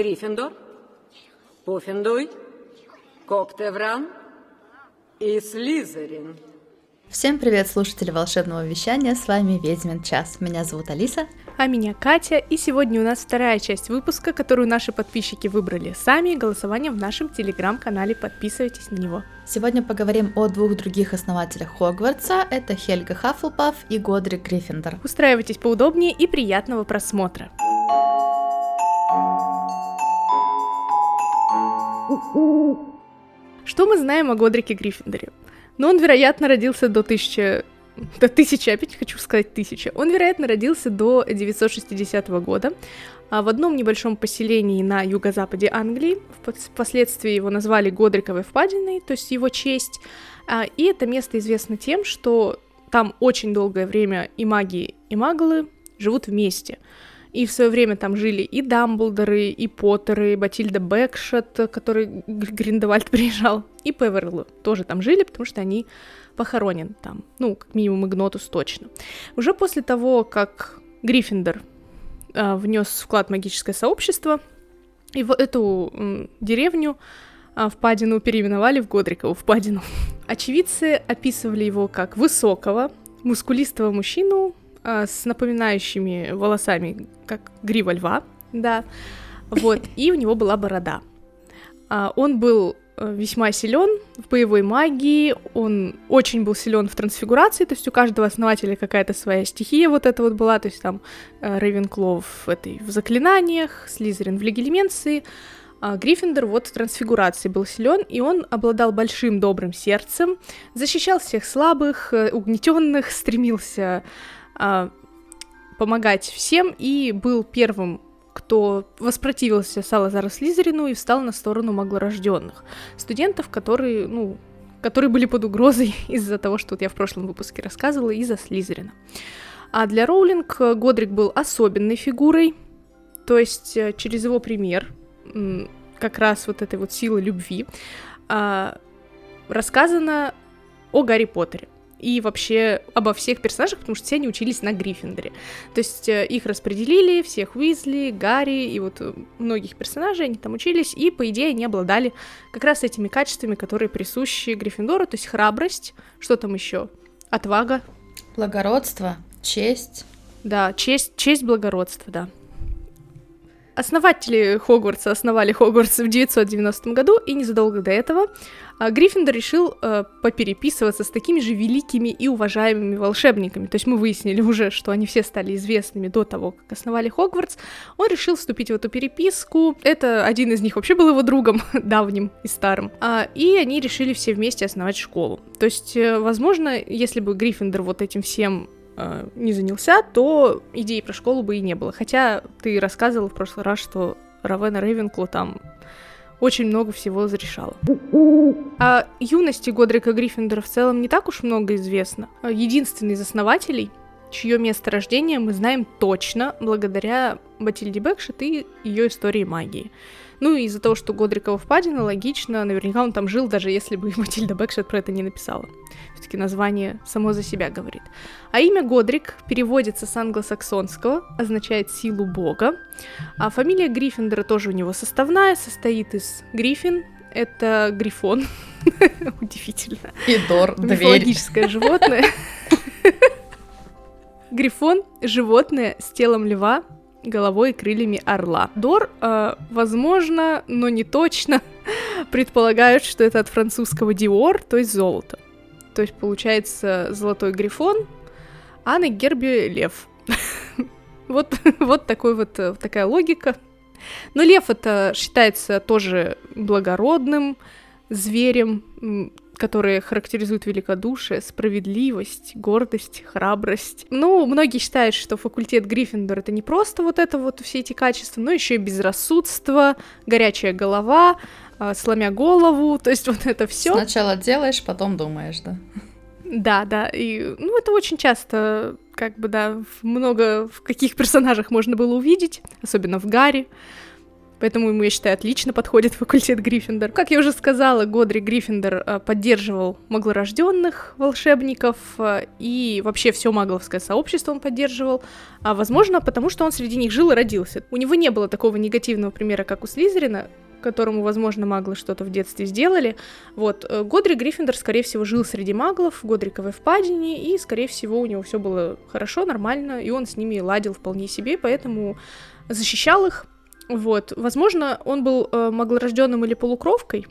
Гриффиндор, Пуффиндуй, Коктевран и Слизерин. Всем привет, слушатели волшебного вещания, с вами Ведьмин час. Меня зовут Алиса. А меня Катя, и сегодня у нас вторая часть выпуска, которую наши подписчики выбрали сами голосованием в нашем телеграм-канале, подписывайтесь на него. Сегодня поговорим о двух других основателях Хогвартса, это Хельга Хаффлпаф и Годрик Гриффиндор. Устраивайтесь поудобнее и приятного просмотра. Что мы знаем о Годрике Гриффиндоре? Но он, вероятно, родился до 1000... До 1000, опять хочу сказать 1000. Он, вероятно, родился до 960 года а в одном небольшом поселении на юго-западе Англии. Впоследствии его назвали Годриковой впадиной, то есть его честь. А, и это место известно тем, что там очень долгое время и маги, и маглы живут вместе. И в свое время там жили и Дамблдоры, и Поттеры, и Батильда Бэкшот, который Гриндевальд приезжал, и Певерлу тоже там жили, потому что они похоронены там. Ну, как минимум Игнотус точно. Уже после того, как Гриффиндор э, внес вклад в магическое сообщество, и в эту э, деревню э, впадину переименовали в Годрикову впадину. Очевидцы описывали его как высокого, мускулистого мужчину а, с напоминающими волосами, как грива льва, да, вот, и у него была борода. А, он был э, весьма силен в боевой магии, он очень был силен в трансфигурации, то есть у каждого основателя какая-то своя стихия вот эта вот была, то есть там Рейвенклов в этой в заклинаниях, Слизерин в легилименции, а Гриффиндор вот в трансфигурации был силен, и он обладал большим добрым сердцем, защищал всех слабых, э, угнетенных, стремился помогать всем. И был первым кто воспротивился Салазару Слизерину и встал на сторону маглорожденных студентов, которые, ну, которые были под угрозой из-за того, что вот я в прошлом выпуске рассказывала, из-за Слизерина. А для Роулинг Годрик был особенной фигурой, то есть э, через его пример, как раз вот этой вот силы любви, а, рассказано о Гарри Поттере и вообще обо всех персонажах, потому что все они учились на Гриффиндоре. То есть э, их распределили, всех Уизли, Гарри и вот э, многих персонажей, они там учились, и, по идее, они обладали как раз этими качествами, которые присущи Гриффиндору, то есть храбрость, что там еще? Отвага. Благородство, честь. Да, честь, честь, благородство, да. Основатели Хогвартса основали Хогвартс в 990 году, и незадолго до этого а, Гриффиндор решил э, попереписываться с такими же великими и уважаемыми волшебниками. То есть мы выяснили уже, что они все стали известными до того, как основали Хогвартс. Он решил вступить в эту переписку. Это один из них вообще был его другом давним и старым. А, и они решили все вместе основать школу. То есть, э, возможно, если бы Гриффиндор вот этим всем э, не занялся, то идеи про школу бы и не было. Хотя ты рассказывал в прошлый раз, что Равена Рейвенкло там очень много всего разрешала. О юности Годрика Гриффиндора в целом не так уж много известно. Единственный из основателей, чье место рождения мы знаем точно благодаря Батильде Бэкшет и ее истории магии. Ну и из-за того, что Годрикова впадина, логично, наверняка он там жил, даже если бы Матильда Бэкшет про это не написала. Все-таки название само за себя говорит. А имя Годрик переводится с англосаксонского, означает силу бога. А фамилия Гриффиндора тоже у него составная, состоит из Гриффин, это грифон. Удивительно. И Дор, дверь. Мифологическое животное. Грифон — животное с телом льва, головой и крыльями орла. Дор, э, возможно, но не точно, предполагают, что это от французского диор, то есть золото. То есть получается золотой грифон, а на гербе лев. вот, вот такой вот э, такая логика. Но лев это считается тоже благородным зверем, которые характеризуют великодушие, справедливость, гордость, храбрость. Ну, многие считают, что факультет Гриффиндор это не просто вот это вот все эти качества, но еще и безрассудство, горячая голова, а, сломя голову, то есть вот это все. Сначала делаешь, потом думаешь, да? Да, да, и ну это очень часто, как бы да, много в каких персонажах можно было увидеть, особенно в Гарри. Поэтому ему, я считаю, отлично подходит факультет Гриффиндор. Как я уже сказала, Годри Гриффиндор э, поддерживал маглорожденных волшебников, э, и вообще все магловское сообщество он поддерживал, а возможно, потому что он среди них жил и родился. У него не было такого негативного примера, как у Слизерина, которому, возможно, маглы что-то в детстве сделали. Вот, э, Годри Гриффиндор, скорее всего, жил среди маглов в Годриковой впадине, и, скорее всего, у него все было хорошо, нормально, и он с ними ладил вполне себе, поэтому защищал их. Вот, возможно, он был э, маглорожденным или полукровкой,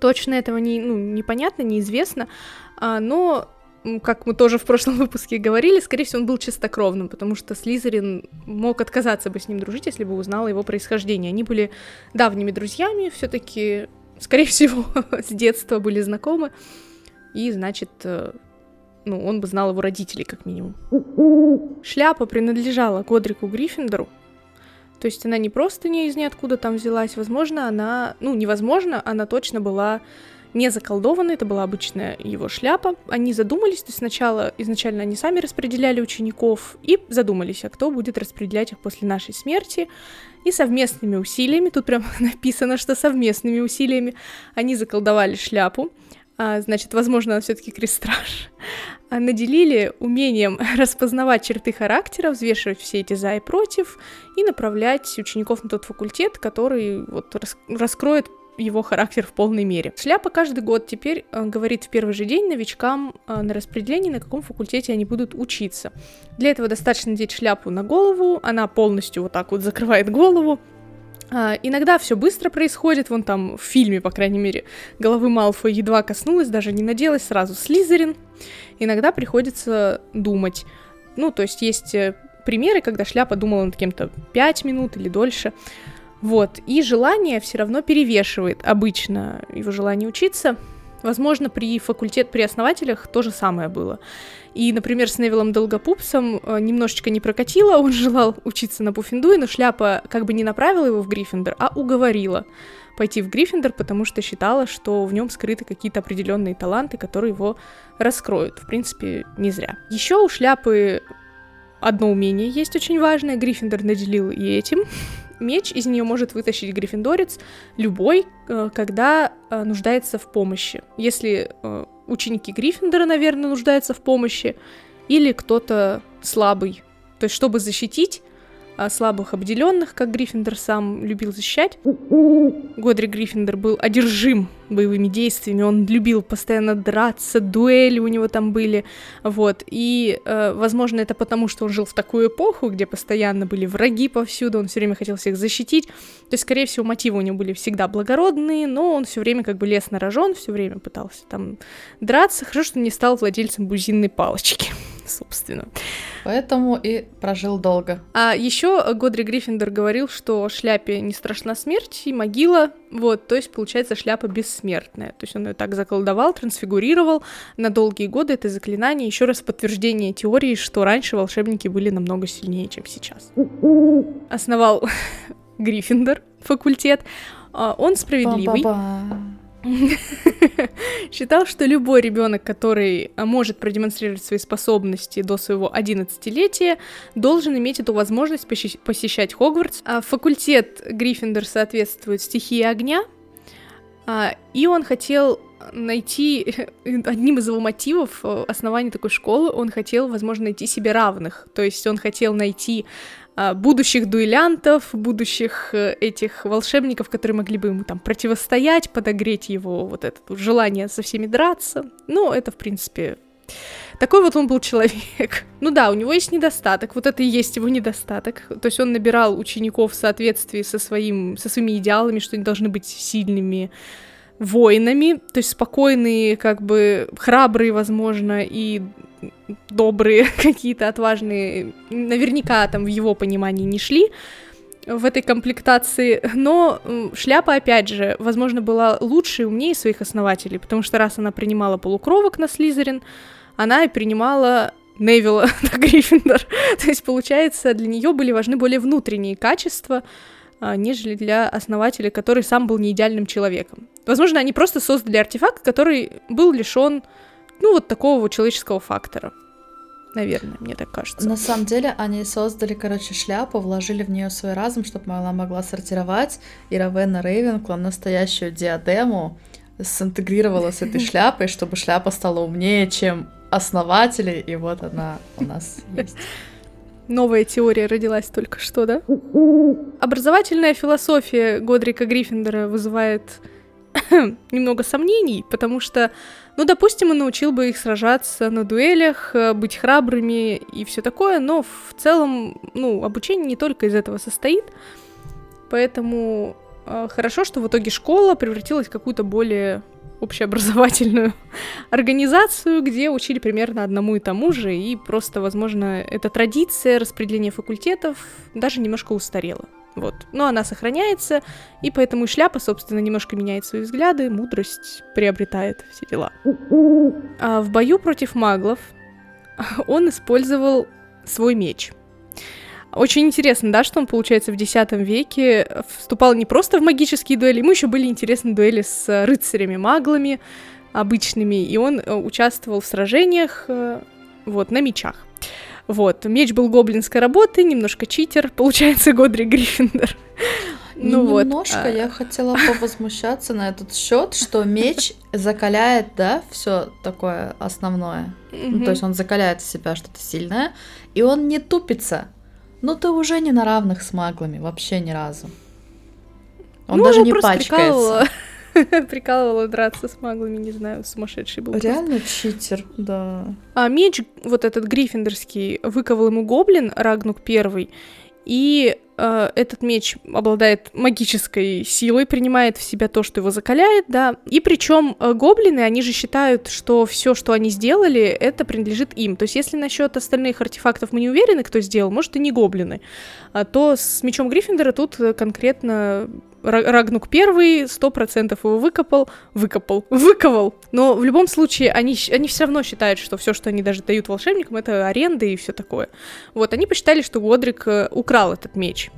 точно этого не, ну, непонятно, неизвестно, а, но как мы тоже в прошлом выпуске говорили, скорее всего, он был чистокровным, потому что Слизерин мог отказаться бы с ним дружить, если бы узнал его происхождение. Они были давними друзьями, все-таки, скорее всего, с детства были знакомы, и, значит, э, ну, он бы знал его родителей, как минимум. Шляпа принадлежала Годрику Гриффиндору, то есть она не просто не из ниоткуда там взялась, возможно, она, ну, невозможно, она точно была не заколдованы, это была обычная его шляпа. Они задумались, то есть сначала, изначально они сами распределяли учеников и задумались, а кто будет распределять их после нашей смерти. И совместными усилиями, тут прям написано, что совместными усилиями они заколдовали шляпу, а, значит, возможно, она все-таки крестраж, а наделили умением распознавать черты характера, взвешивать все эти за и против и направлять учеников на тот факультет, который вот раскроет его характер в полной мере. Шляпа каждый год теперь э, говорит в первый же день новичкам э, на распределении, на каком факультете они будут учиться. Для этого достаточно надеть шляпу на голову, она полностью вот так вот закрывает голову, а, иногда все быстро происходит, вон там в фильме, по крайней мере, головы Малфоя едва коснулась, даже не наделась, сразу Слизерин. Иногда приходится думать. Ну, то есть есть э, примеры, когда шляпа думала над кем-то 5 минут или дольше. Вот, и желание все равно перевешивает обычно его желание учиться. Возможно, при факультет, при основателях то же самое было. И, например, с Невилом Долгопупсом э, немножечко не прокатило, он желал учиться на Пуффиндуе, но шляпа как бы не направила его в Гриффиндор, а уговорила пойти в Гриффиндор, потому что считала, что в нем скрыты какие-то определенные таланты, которые его раскроют. В принципе, не зря. Еще у шляпы одно умение есть очень важное, Гриффиндор наделил и этим меч из нее может вытащить гриффиндорец любой, э, когда э, нуждается в помощи. Если э, ученики Гриффиндора, наверное, нуждаются в помощи, или кто-то слабый. То есть, чтобы защитить, слабых обделенных, как Гриффиндор сам любил защищать. Годри Гриффиндор был одержим боевыми действиями, он любил постоянно драться, дуэли у него там были, вот, и, э, возможно, это потому, что он жил в такую эпоху, где постоянно были враги повсюду, он все время хотел всех защитить, то есть, скорее всего, мотивы у него были всегда благородные, но он все время как бы лез на рожон, все время пытался там драться, хорошо, что не стал владельцем бузинной палочки собственно. Поэтому и прожил долго. А еще Годри Гриффиндор говорил, что шляпе не страшна смерть и могила, вот, то есть, получается, шляпа бессмертная. То есть он ее так заколдовал, трансфигурировал на долгие годы это заклинание, еще раз подтверждение теории, что раньше волшебники были намного сильнее, чем сейчас. Основал Гриффиндор факультет. А, он справедливый. Ба-ба-ба. Считал, что любой ребенок, который а, может продемонстрировать свои способности до своего 11-летия, должен иметь эту возможность посещать Хогвартс. А факультет Гриффиндор соответствует стихии огня, а, и он хотел найти одним из его мотивов э, основания такой школы, он хотел, возможно, найти себе равных. То есть он хотел найти будущих дуэлянтов, будущих э, этих волшебников, которые могли бы ему там противостоять, подогреть его вот это вот желание со всеми драться. Ну, это, в принципе, такой вот он был человек. Ну да, у него есть недостаток, вот это и есть его недостаток. То есть он набирал учеников в соответствии со, своим, со своими идеалами, что они должны быть сильными воинами, то есть спокойные, как бы храбрые, возможно, и добрые, какие-то отважные, наверняка там в его понимании не шли в этой комплектации, но шляпа, опять же, возможно, была лучше и умнее своих основателей, потому что раз она принимала полукровок на Слизерин, она и принимала Невилла на Гриффиндор. То есть, получается, для нее были важны более внутренние качества, а, нежели для основателя, который сам был не идеальным человеком. Возможно, они просто создали артефакт, который был лишен, ну, вот такого вот человеческого фактора. Наверное, мне так кажется. На самом деле они создали, короче, шляпу, вложили в нее свой разум, чтобы она могла сортировать, и Равена Рейвенкла настоящую диадему синтегрировала с этой шляпой, чтобы шляпа стала умнее, чем основатели, и вот она у нас есть. Новая теория родилась только что, да? Образовательная философия Годрика Гриффиндора вызывает немного сомнений, потому что, ну, допустим, он научил бы их сражаться на дуэлях, э, быть храбрыми и все такое, но в целом, ну, обучение не только из этого состоит, поэтому э, хорошо, что в итоге школа превратилась в какую-то более общеобразовательную организацию, где учили примерно одному и тому же, и просто, возможно, эта традиция распределения факультетов даже немножко устарела. Вот. Но она сохраняется, и поэтому и шляпа, собственно, немножко меняет свои взгляды, мудрость приобретает все дела. А в бою против маглов он использовал свой меч. Очень интересно, да, что он, получается, в X веке вступал не просто в магические дуэли, ему еще были интересны дуэли с рыцарями-маглами обычными, и он э, участвовал в сражениях э, вот, на мечах. Вот, меч был гоблинской работы, немножко читер, получается, Годри Гриффиндор. Ну вот. Немножко а... я хотела повозмущаться на этот счет, что меч закаляет, да, все такое основное. Ну, то есть он закаляет в себя что-то сильное, и он не тупится. Ну ты уже не на равных с маглами, вообще ни разу. Он ну, даже не пачкается. Прикалывала драться с маглами, не знаю, сумасшедший был. Реально просто. читер, да. А меч, вот этот гриффиндорский, выковал ему гоблин, Рагнук первый, и э, этот меч обладает магической силой, принимает в себя то, что его закаляет, да. И причем э, гоблины, они же считают, что все, что они сделали, это принадлежит им. То есть, если насчет остальных артефактов мы не уверены, кто сделал, может, и не гоблины, а то с мечом Гриффиндора тут конкретно Рагнук первый сто процентов его выкопал, выкопал, выковал. Но в любом случае они, они все равно считают, что все, что они даже дают волшебникам, это аренда и все такое. Вот, они посчитали, что Годрик э, украл этот меч.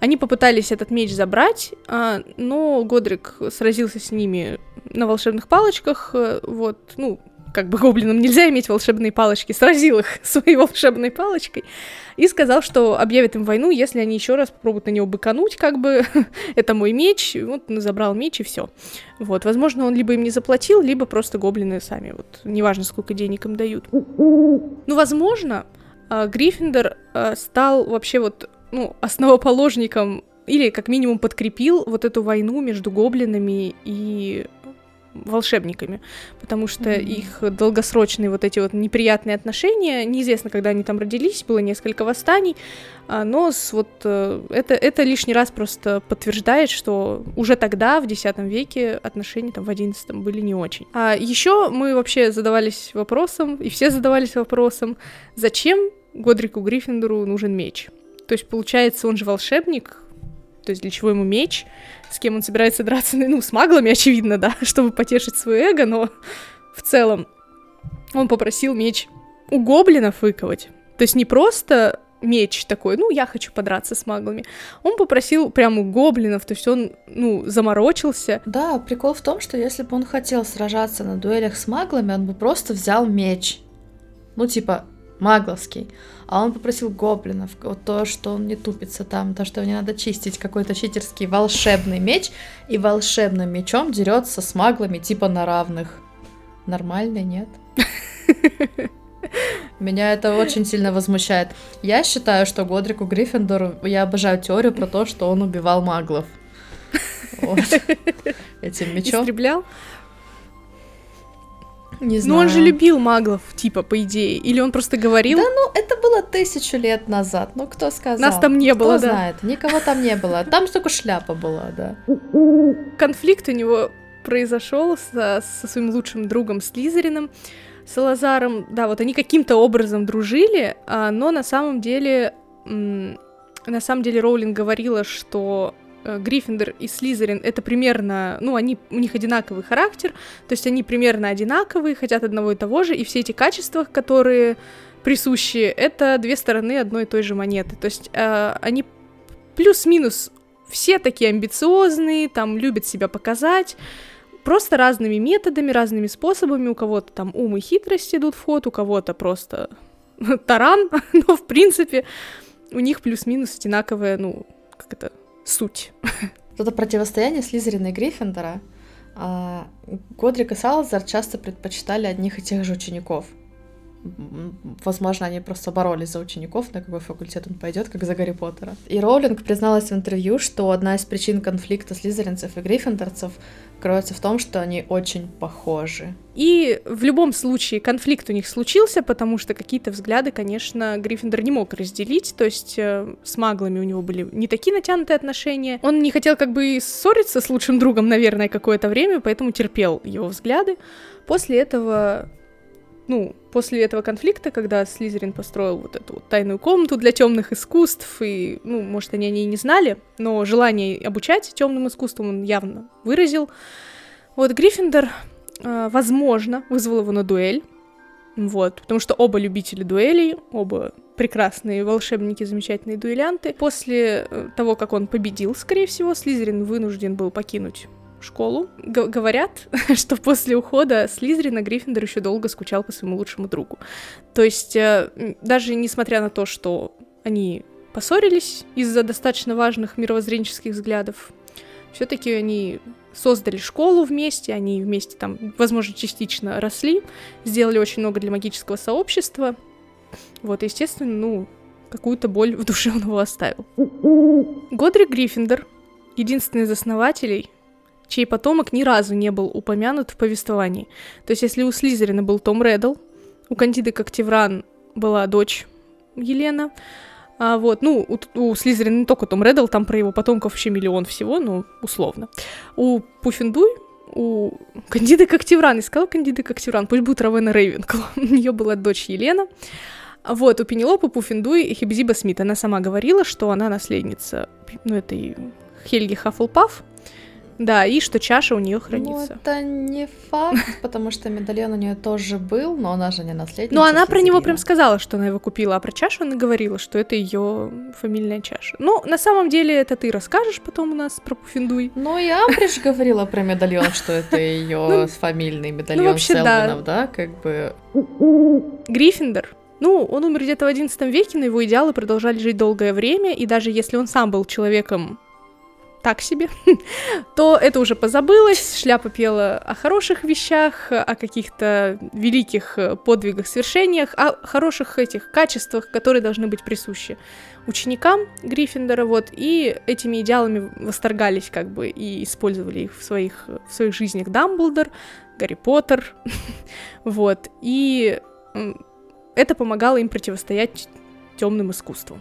Они попытались этот меч забрать, а, но Годрик сразился с ними на волшебных палочках, э, вот, ну, как бы гоблинам нельзя иметь волшебные палочки, сразил их своей волшебной палочкой и сказал, что объявит им войну, если они еще раз попробуют на него быкануть, как бы, это мой меч, вот он забрал меч и все. Вот, возможно, он либо им не заплатил, либо просто гоблины сами, вот, неважно, сколько денег им дают. Ну, возможно, а, Гриффиндор а, стал вообще вот, ну, основоположником или как минимум подкрепил вот эту войну между гоблинами и волшебниками, потому что mm-hmm. их долгосрочные вот эти вот неприятные отношения, неизвестно, когда они там родились, было несколько восстаний, а, но с вот э, это, это лишний раз просто подтверждает, что уже тогда, в X веке, отношения там в XI были не очень. А еще мы вообще задавались вопросом, и все задавались вопросом, зачем Годрику Гриффиндору нужен меч? То есть, получается, он же волшебник, то есть для чего ему меч, с кем он собирается драться, ну, с маглами, очевидно, да, чтобы потешить свое эго, но в целом он попросил меч у гоблинов выковать. То есть не просто меч такой, ну, я хочу подраться с маглами. Он попросил прямо у гоблинов, то есть он, ну, заморочился. Да, прикол в том, что если бы он хотел сражаться на дуэлях с маглами, он бы просто взял меч. Ну, типа, магловский. А он попросил гоблинов, вот то, что он не тупится там, то, что не надо чистить какой-то читерский волшебный меч, и волшебным мечом дерется с маглами типа на равных. Нормально, нет? Меня это очень сильно возмущает. Я считаю, что Годрику Гриффиндору, я обожаю теорию про то, что он убивал маглов. Вот. Этим мечом. Истреблял? Не знаю. Ну он же любил маглов, типа, по идее. Или он просто говорил... Да, ну, это было тысячу лет назад. Ну, кто сказал? Нас там не кто было, да. знает? Никого там не было. Там только шляпа была, да. Конфликт у него произошел со, со своим лучшим другом Слизерином, Салазаром. Да, вот они каким-то образом дружили, а, но на самом деле... На самом деле Роулинг говорила, что Гриффиндор и Слизерин это примерно, ну, они, у них одинаковый характер, то есть они примерно одинаковые, хотят одного и того же, и все эти качества, которые присущи, это две стороны одной и той же монеты. То есть э, они плюс-минус все такие амбициозные, там любят себя показать, просто разными методами, разными способами. У кого-то там ум и хитрость идут в ход, у кого-то просто таран, но, в принципе, у них плюс-минус одинаковая, ну, как это, суть. Это противостояние Слизерина и Гриффиндора. А Годрик и Салазар часто предпочитали одних и тех же учеников. Возможно, они просто боролись за учеников, на какой факультет он пойдет, как за Гарри Поттера. И Роулинг призналась в интервью, что одна из причин конфликта слизеринцев и гриффиндорцев кроется в том, что они очень похожи. И в любом случае конфликт у них случился, потому что какие-то взгляды, конечно, Гриффиндор не мог разделить, то есть э, с маглами у него были не такие натянутые отношения. Он не хотел как бы ссориться с лучшим другом, наверное, какое-то время, поэтому терпел его взгляды. После этого ну, после этого конфликта, когда Слизерин построил вот эту вот тайную комнату для темных искусств, и, ну, может, они о ней не знали, но желание обучать темным искусствам он явно выразил. Вот Гриффиндор, э, возможно, вызвал его на дуэль, вот, потому что оба любители дуэлей, оба прекрасные волшебники, замечательные дуэлянты. После э, того, как он победил, скорее всего, Слизерин вынужден был покинуть школу. Г- говорят, что после ухода Слизерина Гриффиндор еще долго скучал по своему лучшему другу. То есть, э, даже несмотря на то, что они поссорились из-за достаточно важных мировоззренческих взглядов, все-таки они создали школу вместе, они вместе там, возможно, частично росли, сделали очень много для магического сообщества. Вот, естественно, ну, какую-то боль в душе он его оставил. Годрик Гриффиндор, единственный из основателей, чей потомок ни разу не был упомянут в повествовании. То есть, если у Слизерина был Том Реддл, у Кандиды Коктевран была дочь Елена, а вот, ну, у, у Слизерина не только Том Реддл, там про его потомков вообще миллион всего, ну, условно. У Пуффиндуй, у Кандиды Коктевран, искала Кандиды Коктевран, пусть будет Равена Рейвенкл, у нее была дочь Елена. Вот, у Пенелопы Пуффиндуй и Хибзиба Смит, она сама говорила, что она наследница, ну, этой Хельги Хаффлпаф, да, и что чаша у нее хранится. Ну, это не факт, потому что медальон у нее тоже был, но она же не наследница. Но она про него прям сказала, что она его купила, а про чашу она говорила, что это ее фамильная чаша. Ну, на самом деле, это ты расскажешь потом у нас про Пуффиндуй. Ну, я Амбридж говорила про медальон, что это ее ну, фамильный ну, медальон Селвинов, да, как бы. Гриффиндор ну, он умер где-то в XI веке, но его идеалы продолжали жить долгое время, и даже если он сам был человеком так себе, то это уже позабылось, шляпа пела о хороших вещах, о каких-то великих подвигах, свершениях, о хороших этих качествах, которые должны быть присущи ученикам Гриффиндора, вот, и этими идеалами восторгались как бы и использовали их в своих, в своих жизнях Дамблдор, Гарри Поттер, вот, и это помогало им противостоять темным искусством.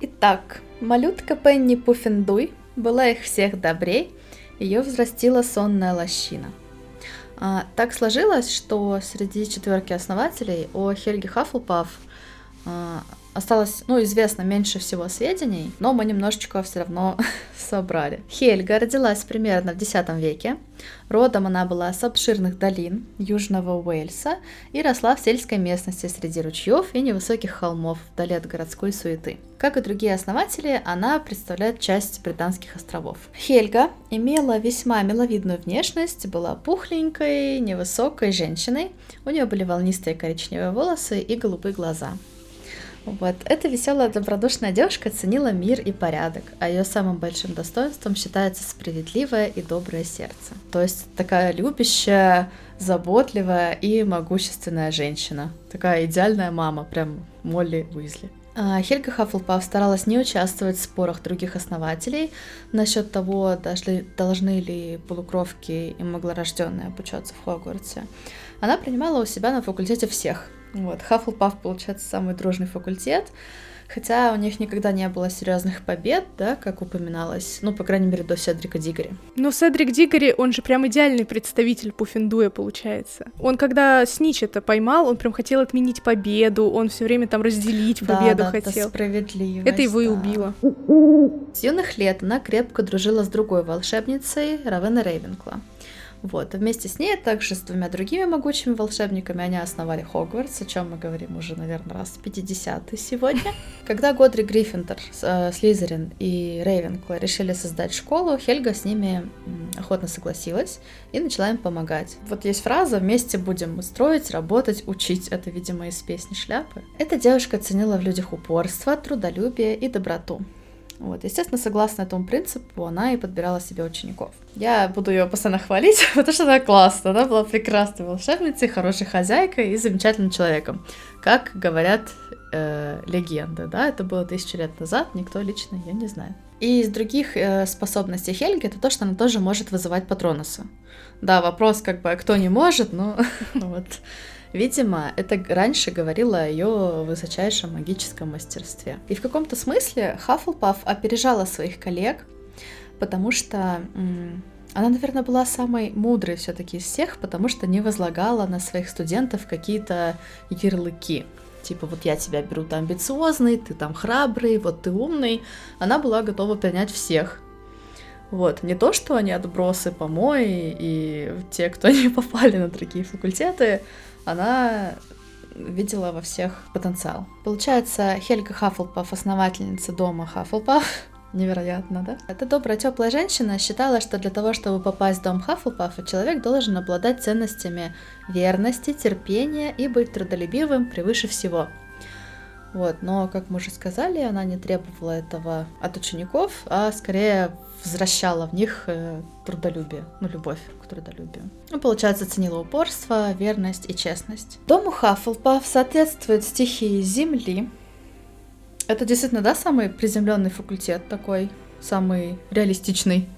Итак, малютка Пенни Пуффендуй была их всех добрей, ее взрастила сонная лощина. А, так сложилось, что среди четверки основателей о Хельге Хаффлпаф а, осталось, ну, известно меньше всего сведений, но мы немножечко все равно собрали. Хельга родилась примерно в X веке. Родом она была с обширных долин Южного Уэльса и росла в сельской местности среди ручьев и невысоких холмов вдали от городской суеты. Как и другие основатели, она представляет часть британских островов. Хельга имела весьма миловидную внешность, была пухленькой, невысокой женщиной. У нее были волнистые коричневые волосы и голубые глаза. Вот. Эта веселая, добродушная девушка ценила мир и порядок, а ее самым большим достоинством считается справедливое и доброе сердце. То есть такая любящая, заботливая и могущественная женщина. Такая идеальная мама, прям Молли Уизли. А, Хельга Хаффлпаф старалась не участвовать в спорах других основателей насчет того, должны, должны ли полукровки и моглорожденные обучаться в Хогвартсе. Она принимала у себя на факультете всех, вот, Хаффлпаф, получается, самый дружный факультет, хотя у них никогда не было серьезных побед, да, как упоминалось, ну, по крайней мере, до Седрика Дигори. Ну, Седрик Дигори, он же прям идеальный представитель Пуффендуя, получается. Он, когда Снич это поймал, он прям хотел отменить победу, он все время там разделить победу да, да, хотел. Это справедливость. Это его да. и убило. С юных лет она крепко дружила с другой волшебницей, Равена Рейвенкла. Вот. И вместе с ней, а также с двумя другими могучими волшебниками, они основали Хогвартс, о чем мы говорим уже, наверное, раз 50 сегодня. Когда Годри Гриффиндор, э, Слизерин и Рейвенкла решили создать школу, Хельга с ними охотно согласилась и начала им помогать. Вот есть фраза «вместе будем строить, работать, учить». Это, видимо, из песни «Шляпы». Эта девушка ценила в людях упорство, трудолюбие и доброту. Вот, естественно, согласно этому принципу, она и подбирала себе учеников. Я буду ее постоянно хвалить, потому что она классная, она была прекрасной волшебницей, хорошей хозяйкой и замечательным человеком. Как говорят э, легенды, да, это было тысячу лет назад, никто лично ее не знает. И из других э, способностей Хельги это то, что она тоже может вызывать патронуса. Да, вопрос как бы, а кто не может, но вот Видимо, это раньше говорило о ее высочайшем магическом мастерстве. И в каком-то смысле Хаффлпаф опережала своих коллег, потому что она, наверное, была самой мудрой все-таки из всех, потому что не возлагала на своих студентов какие-то ярлыки. Типа, вот я тебя беру, ты амбициозный, ты там храбрый, вот ты умный. Она была готова принять всех. Вот, не то, что они отбросы, помои и те, кто не попали на другие факультеты, она видела во всех потенциал. Получается, Хельга Хаффлпаф, основательница дома Хаффлпаф, Невероятно, да? Эта добрая, теплая женщина считала, что для того, чтобы попасть в дом Хаффлпафа, человек должен обладать ценностями верности, терпения и быть трудолюбивым превыше всего. Вот, но, как мы уже сказали, она не требовала этого от учеников, а скорее возвращала в них э, трудолюбие, ну, любовь к трудолюбию. Ну, получается, ценила упорство, верность и честность. Дому Хаффлпаф соответствует стихии Земли. Это действительно, да, самый приземленный факультет такой, самый реалистичный.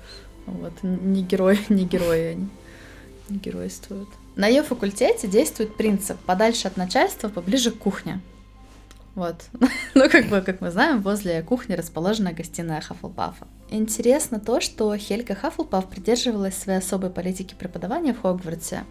Вот, не герой, не герои они не геройствуют. На ее факультете действует принцип подальше от начальства, поближе к кухне. Вот. ну, как бы, как мы знаем, возле кухни расположена гостиная Хаффлпафа. Интересно то, что Хельга Хаффлпаф придерживалась своей особой политики преподавания в Хогвартсе,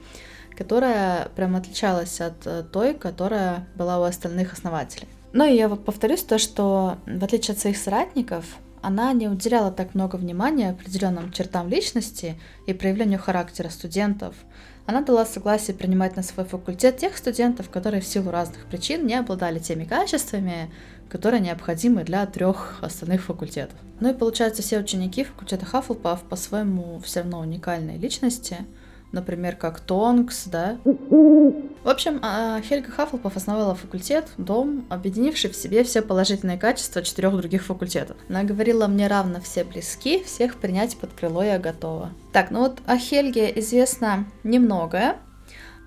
которая прям отличалась от э, той, которая была у остальных основателей. И я повторюсь то, что в отличие от своих соратников, она не уделяла так много внимания определенным чертам личности и проявлению характера студентов – она дала согласие принимать на свой факультет тех студентов, которые в силу разных причин не обладали теми качествами, которые необходимы для трех остальных факультетов. Ну и получается, все ученики факультета Хаффлпаф по-своему все равно уникальные личности – например, как Тонкс, да. В общем, а, Хельга Хаффлпаф основала факультет, дом, объединивший в себе все положительные качества четырех других факультетов. Она говорила, мне равно все близки, всех принять под крыло я готова. Так, ну вот о Хельге известно немногое,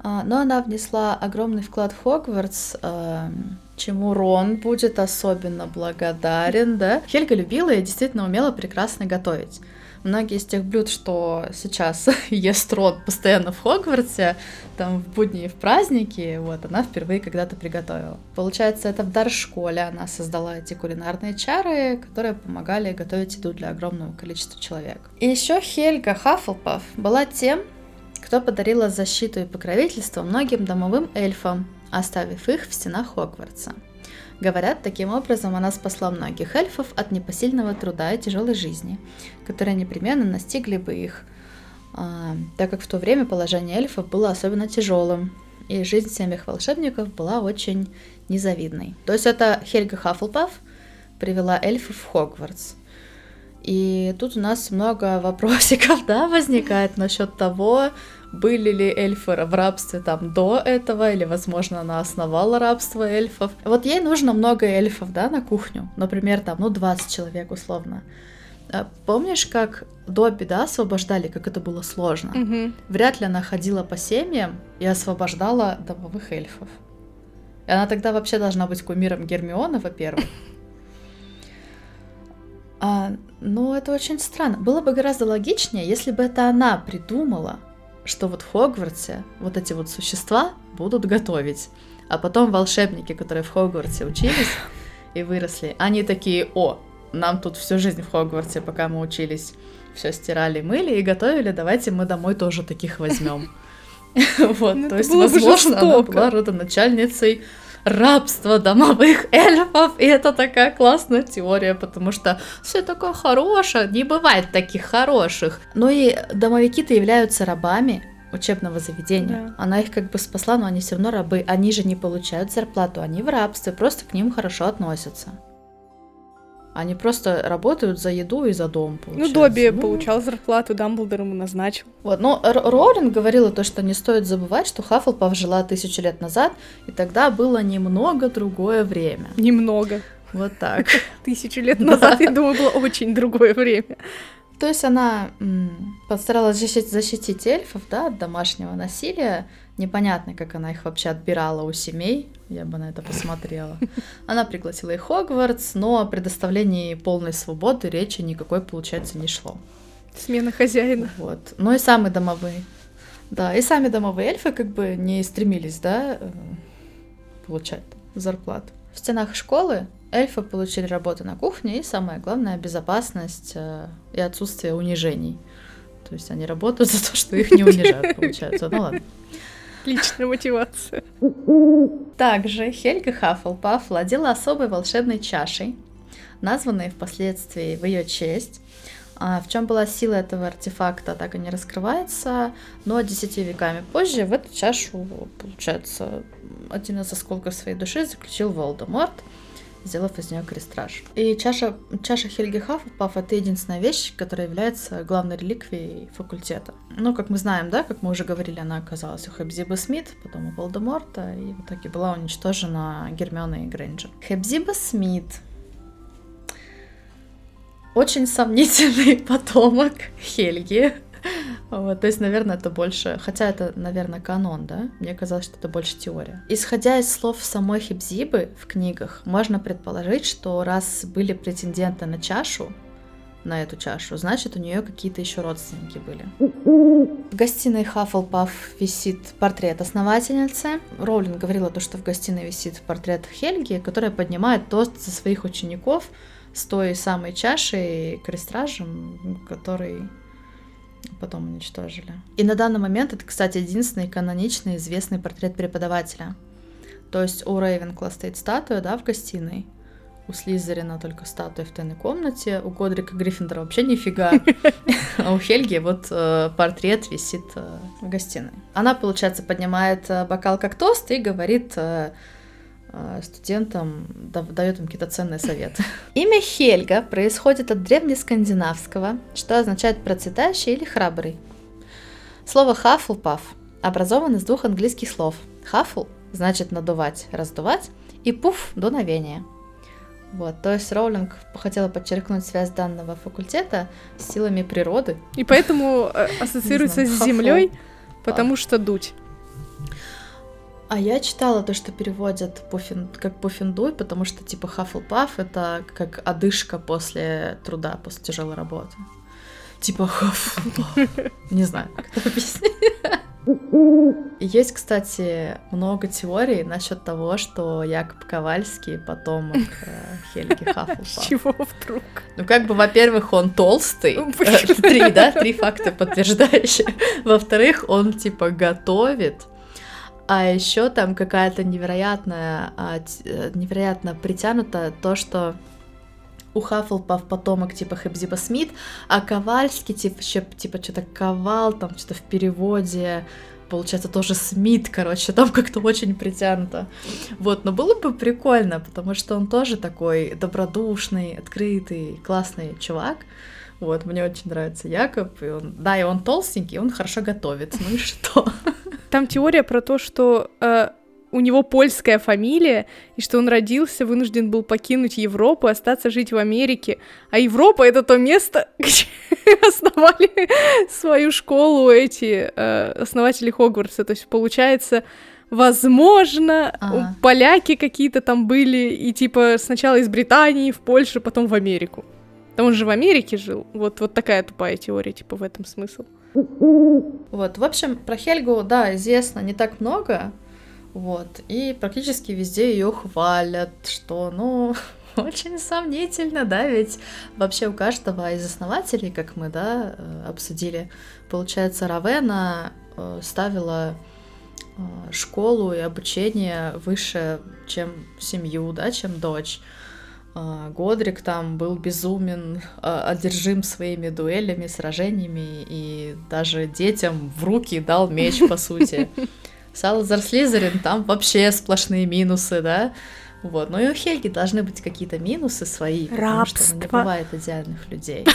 а, но она внесла огромный вклад в Хогвартс, а, чему Рон будет особенно благодарен, да. Хельга любила и действительно умела прекрасно готовить. Многие из тех блюд, что сейчас ест Рон постоянно в Хогвартсе, там в будни и в праздники, вот, она впервые когда-то приготовила. Получается, это в дар-школе она создала эти кулинарные чары, которые помогали готовить еду для огромного количества человек. И еще Хельга Хаффлпаф была тем, кто подарила защиту и покровительство многим домовым эльфам, оставив их в стенах Хогвартса. Говорят, таким образом она спасла многих эльфов от непосильного труда и тяжелой жизни, которые непременно настигли бы их, а, так как в то время положение эльфов было особенно тяжелым, и жизнь семьих волшебников была очень незавидной. То есть это Хельга Хаффлпаф привела эльфов в Хогвартс. И тут у нас много вопросиков, да, возникает насчет того, были ли эльфы в рабстве там до этого, или, возможно, она основала рабство эльфов. Вот ей нужно много эльфов, да, на кухню. Например, там, ну, 20 человек условно. А помнишь, как Добби, да, освобождали, как это было сложно? Угу. Вряд ли она ходила по семьям и освобождала домовых эльфов. И она тогда вообще должна быть кумиром Гермиона, во-первых. А, ну, это очень странно. Было бы гораздо логичнее, если бы это она придумала что вот в Хогвартсе вот эти вот существа будут готовить. А потом волшебники, которые в Хогвартсе учились и выросли, они такие, о, нам тут всю жизнь в Хогвартсе, пока мы учились, все стирали, мыли и готовили, давайте мы домой тоже таких возьмем. Вот, ну, то есть, возможно, она была родоначальницей рабство домовых эльфов, и это такая классная теория, потому что все такое хорошее, не бывает таких хороших. Ну и домовики-то являются рабами, учебного заведения. Да. Она их как бы спасла, но они все равно рабы. Они же не получают зарплату, они в рабстве, просто к ним хорошо относятся. Они просто работают за еду и за дом, ну, получается. Ну, Добби ну... получал зарплату, Дамблдор ему назначил. Вот, но Роулинг говорила то, что не стоит забывать, что Хаффлпаф жила тысячу лет назад, и тогда было немного другое время. Немного. Вот так. Тысячу лет назад, я думаю, было очень другое время. То есть она постаралась защитить эльфов, да, от домашнего насилия. Непонятно, как она их вообще отбирала у семей. Я бы на это посмотрела. Она пригласила их в Хогвартс, но о предоставлении полной свободы речи никакой, получается, не шло. Смена хозяина. Вот. Ну и самые домовые. Да, и сами домовые эльфы как бы не стремились, да, э, получать зарплату. В стенах школы эльфы получили работу на кухне и, самое главное, безопасность э, и отсутствие унижений. То есть они работают за то, что их не унижают, получается. Ну ладно. Отличная мотивация. Также Хельга Хаффлпаф владела особой волшебной чашей, названной впоследствии в ее честь. А в чем была сила этого артефакта, так и не раскрывается, но десяти веками позже в эту чашу, получается, один из осколков своей души заключил Волдеморт – сделав из нее крестраж. И чаша, чаша Хельги Хаффлпаф — это единственная вещь, которая является главной реликвией факультета. Ну, как мы знаем, да, как мы уже говорили, она оказалась у Хебзиба Смит, потом у Волдеморта, и в итоге была уничтожена Гермиона и Грейнджер. Хебзиба Смит очень сомнительный потомок Хельги. Вот, то есть, наверное, это больше... Хотя это, наверное, канон, да? Мне казалось, что это больше теория. Исходя из слов самой Хибзибы в книгах, можно предположить, что раз были претенденты на чашу, на эту чашу, значит, у нее какие-то еще родственники были. В гостиной Хаффлпаф висит портрет основательницы. Роулинг говорила то, что в гостиной висит портрет Хельги, которая поднимает тост за своих учеников с той самой чашей, крестражем, который потом уничтожили. И на данный момент это, кстати, единственный каноничный известный портрет преподавателя. То есть у Рейвенкла стоит статуя, да, в гостиной. У Слизерина только статуя в тайной комнате, у Годрика Гриффиндора вообще нифига. А у Хельги вот э, портрет висит э, в гостиной. Она, получается, поднимает э, бокал как тост и говорит студентам дает им какие-то ценные советы. Имя Хельга происходит от древнескандинавского, что означает процветающий или храбрый. Слово «хафлпаф» образовано из двух английских слов. «Хафл» значит надувать, раздувать, и «пуф» — дуновение. Вот, то есть Роулинг хотела подчеркнуть связь данного факультета с силами природы. И поэтому э, ассоциируется с землей, потому что дуть. А я читала то, что переводят пуффин, как пуффиндуй, потому что типа Хаффлпаф это как одышка после труда, после тяжелой работы. Типа Хаффлпаф. Не знаю, как это объяснить. Есть, кстати, много теорий насчет того, что Якоб Ковальский потомок э, Хельги Хаффлпаф. Чего вдруг? Ну, как бы, во-первых, он толстый. Ну, Три, да? Три факта подтверждающие. Во-вторых, он, типа, готовит а еще там какая-то невероятная, а, э, невероятно притянута то, что у Хаффлпаф потомок типа Хебзиба Смит, а Ковальский типа, еще, типа что-то Ковал, там что-то в переводе, получается тоже Смит, короче, там как-то очень притянуто. Вот, но было бы прикольно, потому что он тоже такой добродушный, открытый, классный чувак. Вот, мне очень нравится Якоб, и он, да, и он толстенький, он хорошо готовит, ну и что? Там теория про то, что э, у него польская фамилия, и что он родился, вынужден был покинуть Европу, остаться жить в Америке. А Европа — это то место, где основали свою школу эти э, основатели Хогвартса. То есть, получается, возможно, ага. поляки какие-то там были, и типа сначала из Британии в Польшу, потом в Америку. Да он же в Америке жил. Вот, вот такая тупая теория, типа, в этом смысл. Вот, в общем, про Хельгу, да, известно не так много, вот, и практически везде ее хвалят, что, ну, очень сомнительно, да, ведь вообще у каждого из основателей, как мы, да, э, обсудили, получается, Равена э, ставила э, школу и обучение выше, чем семью, да, чем дочь. Э, Годрик там был безумен, э, одержим своими дуэлями, сражениями и даже детям в руки дал меч, по сути. Салазар Слизерин там вообще сплошные минусы, да. Вот. Но и у Хельги должны быть какие-то минусы свои, потому что ну, не Рабство. бывает идеальных людей.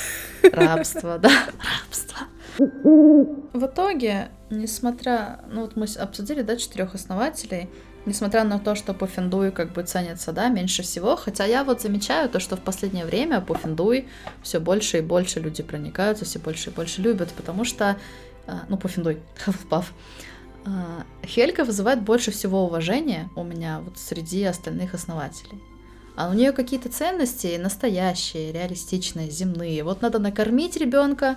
Рабство, да, рабство. В итоге, несмотря, ну вот мы обсудили, да, четырех основателей, несмотря на то, что Пуффендуй как бы ценится, да, меньше всего, хотя я вот замечаю то, что в последнее время Пуффендуй все больше и больше люди проникаются, все больше и больше любят, потому что, а, ну, Пуффендуй, Хаффлпаф, а, Хельга вызывает больше всего уважения у меня вот среди остальных основателей. А у нее какие-то ценности настоящие, реалистичные, земные. Вот надо накормить ребенка,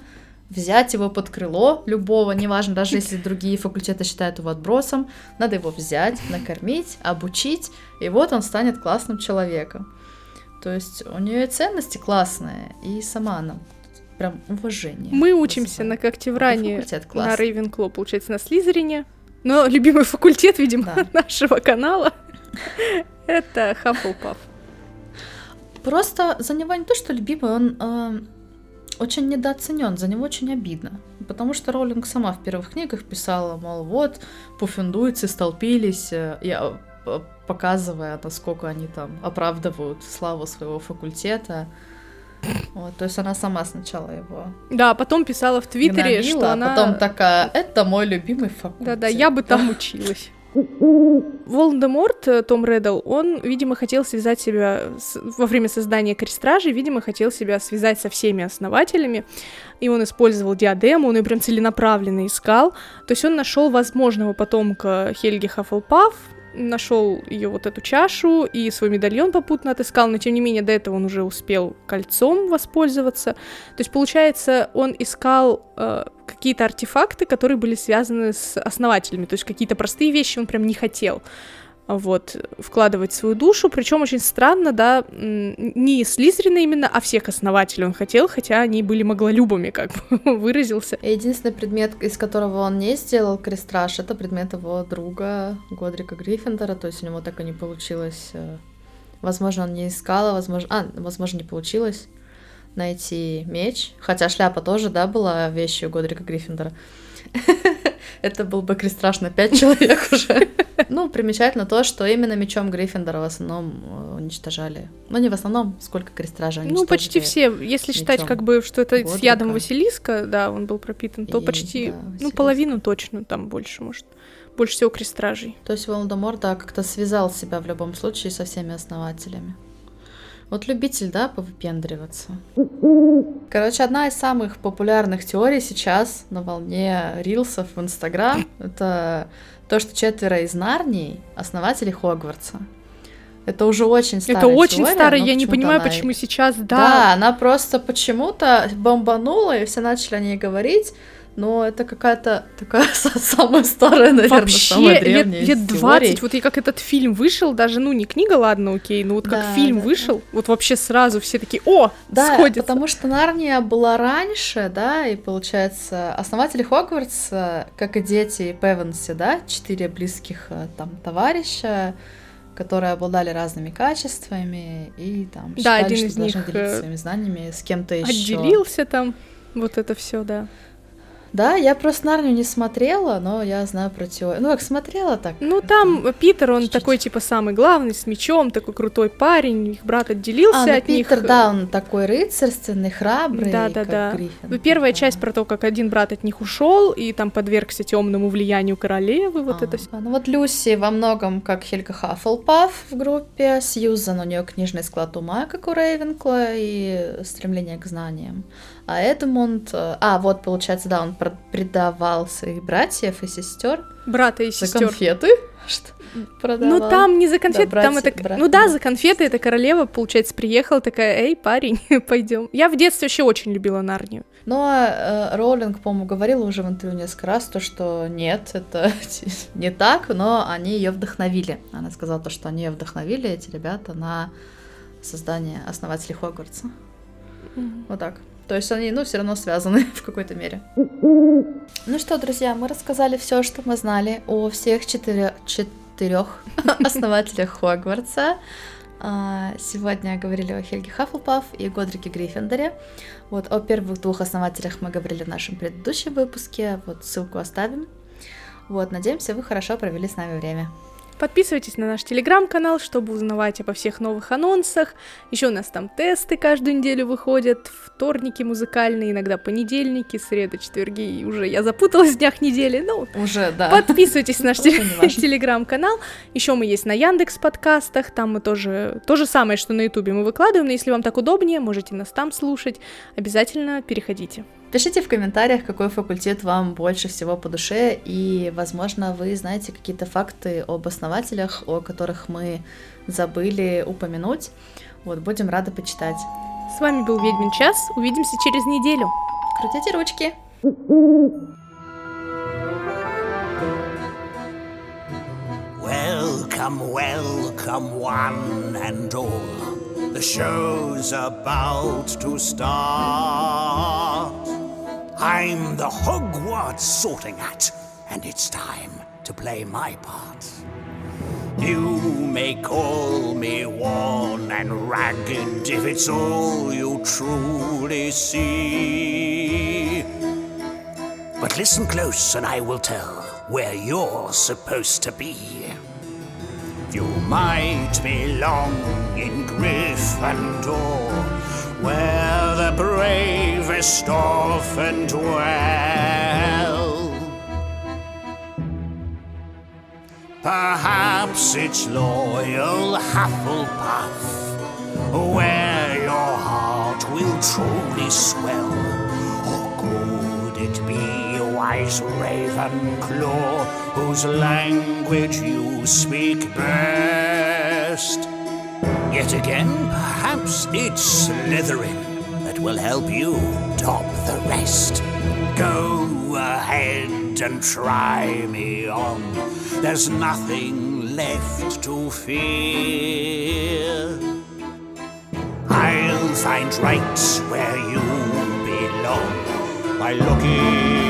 взять его под крыло любого, неважно, даже если другие факультеты считают его отбросом, надо его взять, накормить, обучить, и вот он станет классным человеком. То есть у нее ценности классные, и сама она прям уважение. Мы учимся на. Когтевране, Факультет на. Рейвенкло, получается, на Слизерине. Но любимый факультет, видимо, Да. нашего канала — это Хаффлпаф. Просто за него не то, что любимый, он э, очень недооценен, за него очень обидно. Потому что Роулинг сама в первых книгах писала, мол, вот, пуффендуйцы столпились, э, я, э, показывая, насколько они там оправдывают славу своего факультета. Вот, то есть она сама сначала его Да, а потом писала в Твиттере, что а она... потом такая, это мой любимый факультет. Да-да, я бы там училась. Волан-де-Морт, э, Том Реддл, он, видимо, хотел связать себя с- во время создания Крестражи, видимо, хотел себя связать со всеми основателями, и он использовал диадему, он ее прям целенаправленно искал. То есть он нашел возможного потомка Хельги Хаффлпаф, нашел ее вот эту чашу и свой медальон попутно отыскал, но тем не менее до этого он уже успел кольцом воспользоваться. То есть, получается, он искал э, какие-то артефакты, которые были связаны с основателями, то есть какие-то простые вещи он прям не хотел вот, вкладывать свою душу, причем очень странно, да, не Слизерина именно, а всех основателей он хотел, хотя они были маглолюбами, как бы выразился. Единственный предмет, из которого он не сделал крестраж, это предмет его друга Годрика Гриффиндора, то есть у него так и не получилось. э, Возможно, он не искал, а возможно, а, возможно, не получилось найти меч, хотя шляпа тоже, да, была вещью Годрика Гриффиндора. Это был бы крестраж на пять человек уже. Ну, примечательно то, что именно мечом Гриффиндора в основном э, уничтожали. Ну, не в основном, сколько крестража Ну, почти все, если считать, как бы, что это с ядом Василиска, да, он был пропитан, то почти, ну, половину точно, там больше, может, больше всего крестражей. То есть Волан-де-Мор, да, как-то связал себя в любом случае со всеми основателями. Вот любитель, да, повыпендриваться. Короче, одна из самых популярных теорий сейчас на волне рилсов в Инстаграм — это то, что четверо из Нарнии — основатели Хогвартса. Это уже очень старая это очень теория, старое, но я не понимаю, она- почему сейчас, да, Да, она просто почему-то бомбанула, и все начали о ней говорить, но это какая-то такая самая старая, наверное, Вообще, самая лет, древняя лет теорий. 20, вот и как этот фильм вышел, даже, ну, не книга, ладно, окей, но вот как Да, фильм да, да. вышел, вот вообще сразу все такие, о, Да, сходится. потому что Нарния была раньше, да, и получается, основатели Хогвартса, как и дети Певенси, да, четыре близких э, там товарища, которые обладали разными качествами и там Да, считали, один что из должны них, делиться э, своими знаниями с кем-то еще. Отделился там, вот это все, да. Да, я просто Нарнию не смотрела, но я знаю про теорию. Ну, как смотрела так. Ну, это- там Питер, он чуть-чуть. такой, типа, самый главный, с мечом, такой крутой парень, их брат отделился А, ну, от них. Питер, да, он такой рыцарственный, храбрый, Да, да, да. Гриффин. Ну, первая да. часть про то, как один брат от них ушел и там подвергся темному влиянию королевы, вот А, это все. Ну вот Люси во многом как Хельга Хаффлпаф в группе, Сьюзан у нее книжный склад ума, как у Рейвенкла, и стремление к знаниям. А Эдмунд, э, а вот получается, да, он предавал своих братьев и сестер Брата и за сестер. конфеты. Что? Продавал. Ну там не за конфеты, Да, там братья- это. брат- ну да, за конфеты эта королева, получается, приехала такая, эй, парень, пойдем. Я в детстве вообще очень любила Нарнию. Но э, Роулинг, по-моему, говорила уже в интервью несколько раз, то, что нет, это не так, но они ее вдохновили. Она сказала то, что они ее вдохновили, эти ребята, на создание основателей Хогвартса. Вот так. То есть они, ну, все равно связаны в какой-то мере. Ну что, друзья, мы рассказали все, что мы знали о всех четырех, основателях Хогвартса. А, сегодня говорили о Хельге Хаффлпаф и Годрике Гриффиндоре. Вот о первых двух основателях мы говорили в нашем предыдущем выпуске. Вот ссылку оставим. Вот, надеемся, вы хорошо провели с нами время. Подписывайтесь на наш телеграм-канал, чтобы узнавать обо всех новых анонсах. Еще у нас там тесты каждую неделю выходят, вторники музыкальные, иногда понедельники, среды, четверги. И уже я запуталась в днях недели. Ну, уже, да. Подписывайтесь на наш телеграм-канал. Еще мы есть на Яндекс подкастах. Там мы тоже то же самое, что на Ютубе мы выкладываем. Но если вам так удобнее, можете нас там слушать. Обязательно переходите. Пишите в комментариях, какой факультет вам больше всего по душе, и, возможно, вы знаете какие-то факты об основателях, о которых мы забыли упомянуть. Вот, будем рады почитать. С вами был Ведьмин час. Увидимся через неделю. Крутите ручки. Welcome, welcome, one and all. The show's about to start. I'm the Hogwarts sorting hat, and it's time to play my part. You may call me worn and ragged if it's all you truly see. But listen close, and I will tell where you're supposed to be. You might belong in Gryffindor where the bravest often dwell. Perhaps it's loyal Hufflepuff, where your heart will truly swell. Or could it be wise Ravenclaw, whose language you speak best? Yet again, perhaps it's Slytherin will help you top the rest. Go ahead and try me on. There's nothing left to fear. I'll find right where you belong by looking